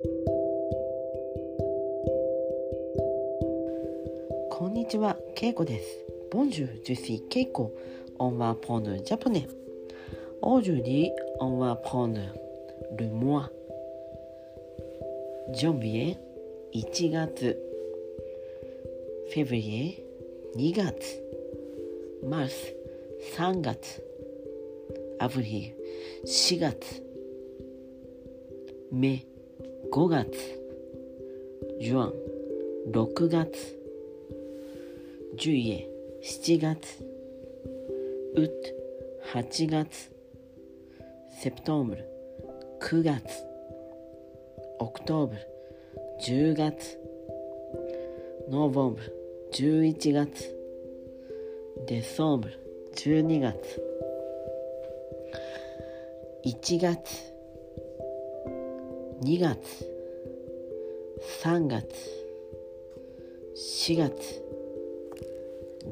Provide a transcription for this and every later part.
こんにちは、けいこです。ボンジュー、ジュシー、けいこ。オンワーポーヌ、ジャポネ。オージュリー、オンワーポーヌ、ルモア。ジョンビエ、1月。フェブリエ、2月。マルス、3月。avril、4月。 mai、月。5月。 juin 6月。ジュイエ7月。ウッド8月。 septembre 9月。 octobre 10月。 novembre 11月。デソーブル12月。1月。2月3月4月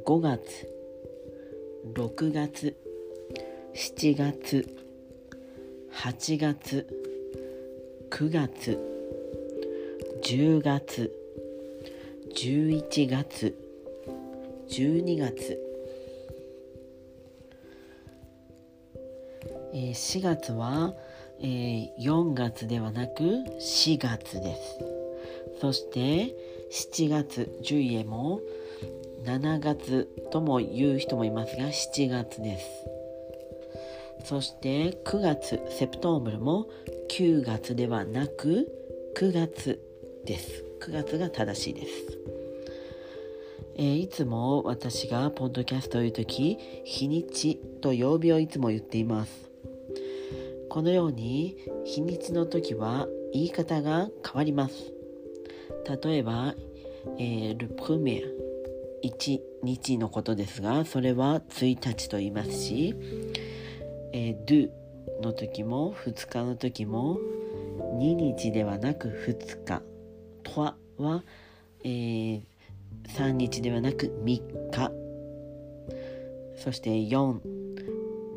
5月6月7月8月9月10月11月12月、えー、4月は、えー、4月ではなく4月です。そして7月10へも7月とも言う人もいますが7月です。そして9月セプトンブルも9月ではなく9月です。9月が正しいです、えー、いつも私がポッドキャストを言う時日にちと曜日をいつも言っています。このように日にちの時は言い方が変わります。例えば、えー、ルプメア1日のことですがそれは1日と言いますし、えー、do の時も2日の時も2日ではなく2日。とはは、えー、3日ではなく3日。そして4、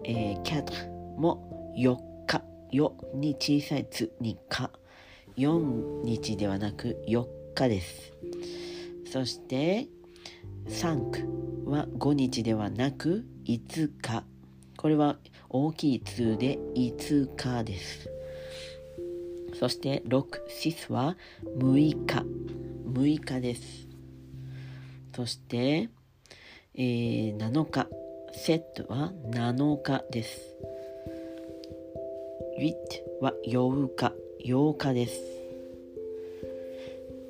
えー、4も4日。4に小さいつにか。4日ではなく4日です。そして3区は5日ではなく5日これは大きい通で5日です。そして6シスは6日6日です。そして、えー、7日セットは7日です。ウィットは8日8日です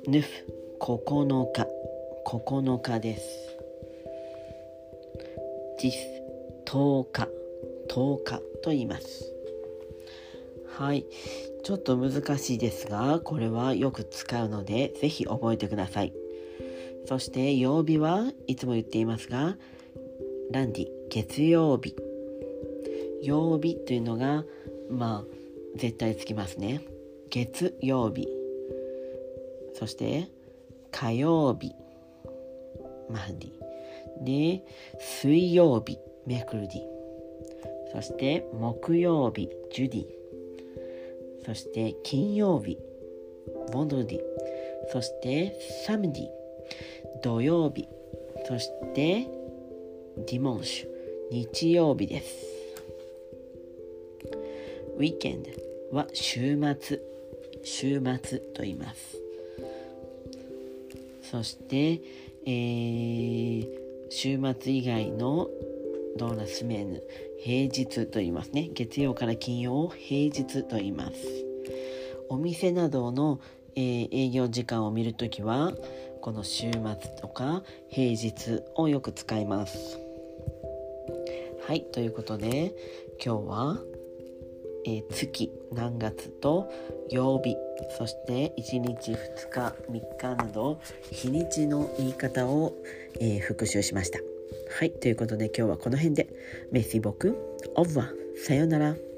ヌフ9日9日です。実10日10日と言います。はい。ちょっと難しいですが、これはよく使うので、ぜひ覚えてください。そして曜日はいつも言っていますが、ランディ、月曜日。曜日というのが、まあ、絶対つきますね。月曜日。そして、火曜日。マハディ。で、水曜日、メクルディ。そして木曜日、ジュディ。そして金曜日、ボンドディ。そしてサムディ、土曜日。そしてディモンシュ、日曜日です。ウィーケンドは週末、週末と言います。そして、えー、週末以外のドーナスメーヌ平日と言いますね。月曜から金曜を平日と言います。お店などの、えー、営業時間を見るときはこの週末とか平日をよく使います。はいということで今日はえー、月何月と曜日そして1日2日3日など日にちの言い方を、えー、復習しました。はいということで今日はこの辺で。メッシボクオブワさようなら。